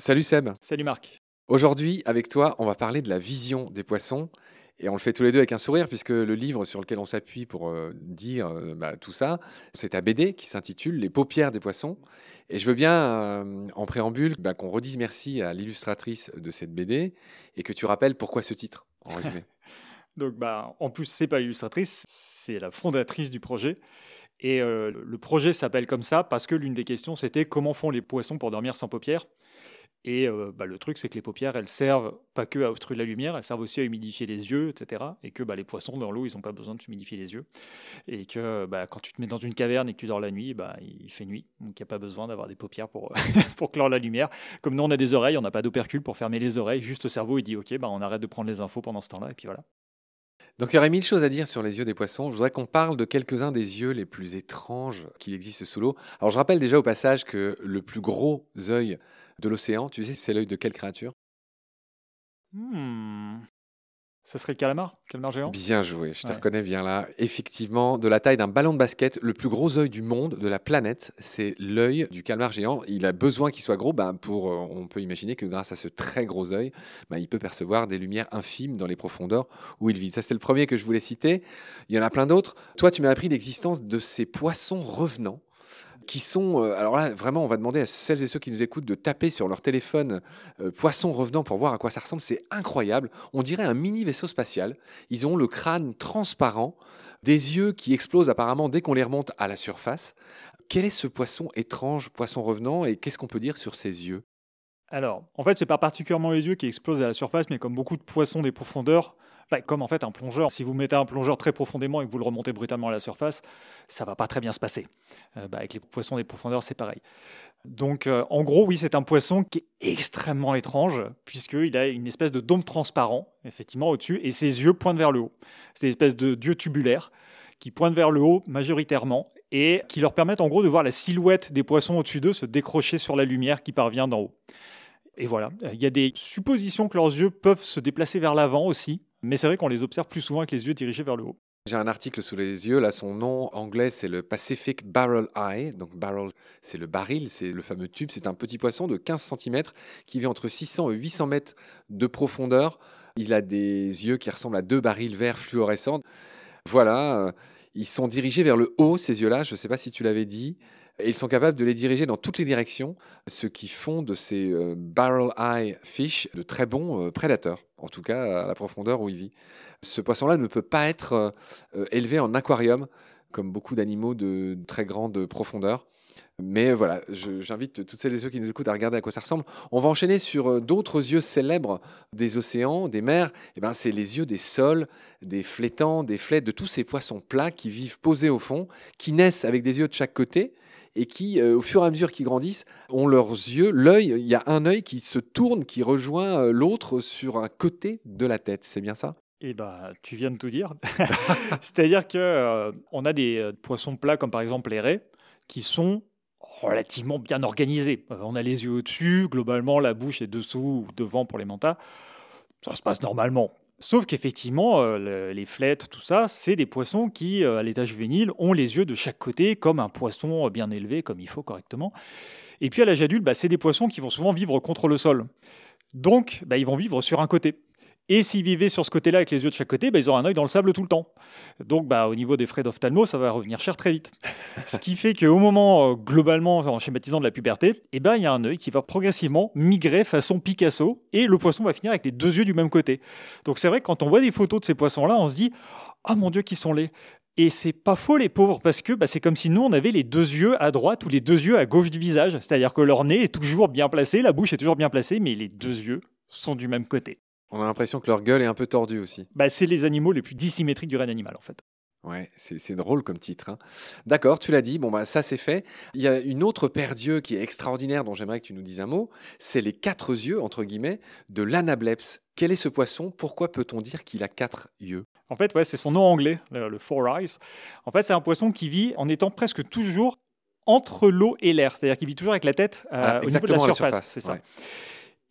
Salut Seb. Salut Marc. Aujourd'hui, avec toi, on va parler de la vision des poissons. Et on le fait tous les deux avec un sourire, puisque le livre sur lequel on s'appuie pour euh, dire euh, bah, tout ça, c'est ta BD qui s'intitule Les paupières des poissons. Et je veux bien, euh, en préambule, bah, qu'on redise merci à l'illustratrice de cette BD et que tu rappelles pourquoi ce titre, en résumé. Donc, bah, en plus, c'est pas l'illustratrice, c'est la fondatrice du projet. Et le projet s'appelle comme ça parce que l'une des questions, c'était comment font les poissons pour dormir sans paupières? Et bah, le truc, c'est que les paupières, elles servent pas que à obstruer la lumière, elles servent aussi à humidifier les yeux, etc. Et que bah, les poissons dans l'eau, ils n'ont pas besoin de humidifier les yeux. Et que bah, quand tu te mets dans une caverne et que tu dors la nuit, il fait nuit. Donc il n'y a pas besoin d'avoir des paupières pour, clore la lumière. Comme nous, on a des oreilles, on n'a pas d'opercule pour fermer les oreilles. Juste le cerveau, il dit OK, on arrête de prendre les infos pendant ce temps-là. Et puis voilà. Donc il y aurait mille choses à dire sur les yeux des poissons. Je voudrais qu'on parle de quelques-uns des yeux les plus étranges qu'il existe sous l'eau. Alors je rappelle déjà au passage que le plus gros œil de l'océan, tu sais, c'est l'œil de quelle créature? Hmm. Ça serait le calamar, calamar géant? Bien joué, je te reconnais bien là. Effectivement, de la taille d'un ballon de basket, le plus gros œil du monde, de la planète, c'est l'œil du calmar géant. Il a besoin qu'il soit gros, ben pour, euh, on peut imaginer que grâce à ce très gros œil, ben il peut percevoir des lumières infimes dans les profondeurs où il vit. Ça, c'est le premier que je voulais citer. Il y en a plein d'autres. Toi, tu m'as appris l'existence de ces poissons revenants qui sont. Euh, alors là, vraiment, on va demander à celles et ceux qui nous écoutent de taper sur leur téléphone euh, poisson revenant pour voir à quoi ça ressemble. C'est incroyable. On dirait un mini vaisseau spatial. Ils ont le crâne transparent, des yeux qui explosent apparemment dès qu'on les remonte à la surface. Quel est ce poisson étrange, poisson revenant, et qu'est-ce qu'on peut dire sur ses yeux? Alors, en fait, c'est pas particulièrement les yeux qui explosent à la surface, mais comme beaucoup de poissons des profondeurs, bah, comme en fait un plongeur, si vous mettez un plongeur très profondément et que vous le remontez brutalement à la surface, ça va pas très bien se passer. Euh, bah, avec les poissons des profondeurs, c'est pareil. Donc, euh, en gros, oui, c'est un poisson qui est extrêmement étrange, puisqu'il a une espèce de dôme transparent, effectivement, au-dessus, et ses yeux pointent vers le haut. C'est une espèce de dieu tubulaire qui pointent vers le haut majoritairement, et qui leur permettent en gros de voir la silhouette des poissons au-dessus d'eux se décrocher sur la lumière qui parvient d'en haut. Et voilà, il y a des suppositions que leurs yeux peuvent se déplacer vers l'avant aussi, mais c'est vrai qu'on les observe plus souvent avec les yeux dirigés vers le haut. J'ai un article sous les yeux, là son nom anglais c'est le Pacific Barrel Eye, donc barrel c'est le baril, c'est le fameux tube, c'est un petit poisson de 15 cm qui vit entre 600 et 800 mètres de profondeur. Il a des yeux qui ressemblent à deux barils verts fluorescents. Voilà, euh, ils sont dirigés vers le haut ces yeux-là, je ne sais pas si tu l'avais dit. Et ils sont capables de les diriger dans toutes les directions, ce qui font de ces euh, barrel eye fish de très bons euh, prédateurs, en tout cas à la profondeur où il vit. Ce poisson-là ne peut pas être euh, élevé en aquarium, comme beaucoup d'animaux de très grande profondeur. Mais voilà, j'invite toutes celles et ceux qui nous écoutent à regarder à quoi ça ressemble. On va enchaîner sur d'autres yeux célèbres des océans, des mers. Et eh ben, c'est les yeux des sols, des flétans, des flètes, de tous ces poissons plats qui vivent posés au fond, qui naissent avec des yeux de chaque côté et qui, euh, au fur et à mesure qu'ils grandissent, ont leurs yeux, l'œil, il y a un œil qui se tourne, qui rejoint euh, l'autre sur un côté de la tête. C'est bien ça? Eh ben, tu viens de tout dire. C'est-à-dire que euh, on a des poissons plats comme par exemple les raies qui sont relativement bien organisés. on a les yeux au-dessus, globalement la bouche est dessous ou devant pour les mantas. Ça se passe normalement. Sauf qu'effectivement, euh, les flettes, tout ça, c'est des poissons qui, euh, à l'état juvénile, ont les yeux de chaque côté, comme un poisson bien élevé, comme il faut correctement. Et puis à l'âge adulte, bah, c'est des poissons qui vont souvent vivre contre le sol. Donc, bah, ils vont vivre sur un côté. Et s'ils vivaient sur ce côté-là avec les yeux de chaque côté, bah, ils auraient un œil dans le sable tout le temps. Donc bah, au niveau des frais d'ophtalmo, ça va revenir cher très vite. ce qui fait qu'au moment, euh, globalement, en schématisant de la puberté, eh ben, il y a un œil qui va progressivement migrer façon Picasso, et le poisson va finir avec les deux yeux du même côté. Donc c'est vrai que quand on voit des photos de ces poissons-là, on se dit « Ah mon Dieu, qui sont laids !» Et c'est pas faux, les pauvres, parce que bah, c'est comme si nous, on avait les deux yeux à droite ou les deux yeux à gauche du visage. C'est-à-dire que leur nez est toujours bien placé, la bouche est toujours bien placée, mais les deux yeux sont du même côté. On a l'impression que leur gueule est un peu tordue aussi. Bah, c'est les animaux les plus dissymétriques du règne animal, en fait. Ouais, c'est drôle comme titre. Hein. D'accord, tu l'as dit, bon bah ça c'est fait. Il y a une autre paire d'yeux qui est extraordinaire dont j'aimerais que tu nous dises un mot. C'est les quatre yeux, entre guillemets, de l'anableps. Quel est ce poisson? Pourquoi peut-on dire qu'il a quatre yeux? En fait, ouais, c'est son nom anglais, le, four eyes. En fait, c'est un poisson qui vit en étant presque toujours entre l'eau et l'air, c'est-à-dire qu'il vit toujours avec la tête euh, ah, au niveau de la surface. c'est ça.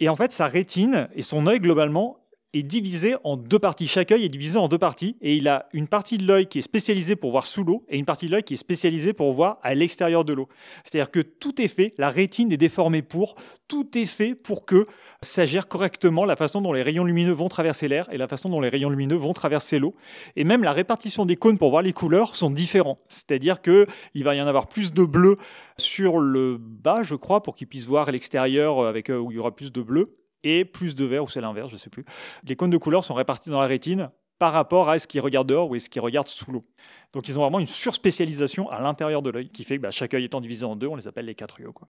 Et en fait, sa rétine et son œil, globalement, est divisé en deux parties. Chaque œil est divisé en deux parties et il a une partie de l'œil qui est spécialisée pour voir sous l'eau et une partie de l'œil qui est spécialisée pour voir à l'extérieur de l'eau. C'est-à-dire que tout est fait, la rétine est déformée pour, tout est fait pour que ça gère correctement la façon dont les rayons lumineux vont traverser l'air et la façon dont les rayons lumineux vont traverser l'eau. Et même la répartition des cônes pour voir les couleurs sont différents. C'est-à-dire que il va y en avoir plus de bleu sur le bas, je crois, pour qu'ils puissent voir l'extérieur avec euh, où il y aura plus de bleu et plus de vert, ou c'est l'inverse, je ne sais plus. Les cônes de couleur sont répartis dans la rétine par rapport à est-ce qu'ils regardent dehors ou est-ce qu'ils regardent sous l'eau. Donc ils ont vraiment une surspécialisation à l'intérieur de l'œil qui fait que bah, chaque œil étant divisé en deux, on les appelle les quatre yeux. Quoi.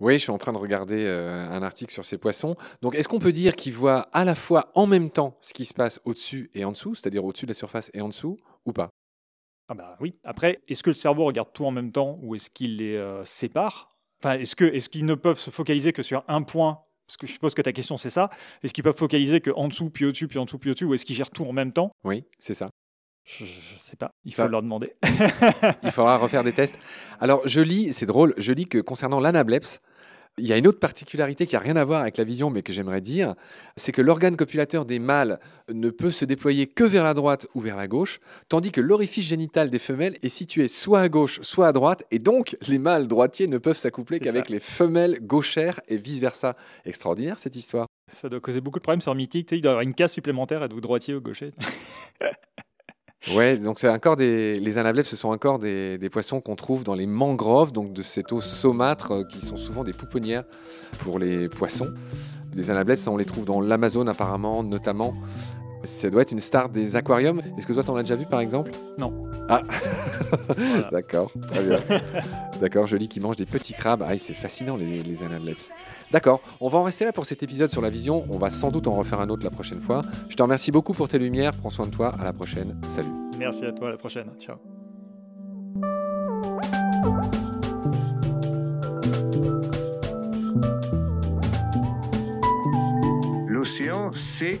Oui, je suis en train de regarder euh, un article sur ces poissons. Donc, est-ce qu'on peut dire qu'ils voient à la fois en même temps ce qui se passe au-dessus et en dessous, c'est-à-dire au-dessus de la surface et en dessous, ou pas? Ah bah oui. Après, est-ce que le cerveau regarde tout en même temps ou est-ce qu'il les euh, sépare? Enfin, est-ce qu'ils ne peuvent se focaliser que sur un point Parce que je suppose que ta question c'est ça. Est-ce qu'ils peuvent focaliser que en dessous puis au-dessus puis en dessous puis au-dessus ou est-ce qu'ils gèrent tout en même temps? Oui, c'est ça. Je ne sais pas. Il faut leur demander. Il faudra refaire des tests. Alors, je lis, c'est drôle, je lis que concernant l'anableps, il y a une autre particularité qui n'a rien à voir avec la vision, mais que j'aimerais dire, c'est que l'organe copulateur des mâles ne peut se déployer que vers la droite ou vers la gauche, tandis que l'orifice génital des femelles est situé soit à gauche, soit à droite, et donc les mâles droitiers ne peuvent s'accoupler qu'avec les femelles gauchères et vice-versa. Extraordinaire cette histoire. Ça doit causer beaucoup de problèmes sur Mythique, il doit y avoir une case supplémentaire, êtes-vous droitier ou gaucher? Ouais, donc c'est encore des les anableps, ce sont encore des, des poissons qu'on trouve dans les mangroves, donc de cette eau saumâtre euh, qui sont souvent des pouponnières pour les poissons. Les anableps, on les trouve dans l'Amazone apparemment, notamment. Ça doit être une star des aquariums. Est-ce que toi, t'en as déjà vu par exemple? Non. Ah D'accord, très bien. D'accord, je lis qu'ils mangent des petits crabes. Ah, c'est fascinant les, les anableps. D'accord, on va en rester là pour cet épisode sur la vision. On va sans doute en refaire un autre la prochaine fois. Je te remercie beaucoup pour tes lumières. Prends soin de toi. À la prochaine. Salut. Merci à toi. À la prochaine. Ciao. L'océan, c'est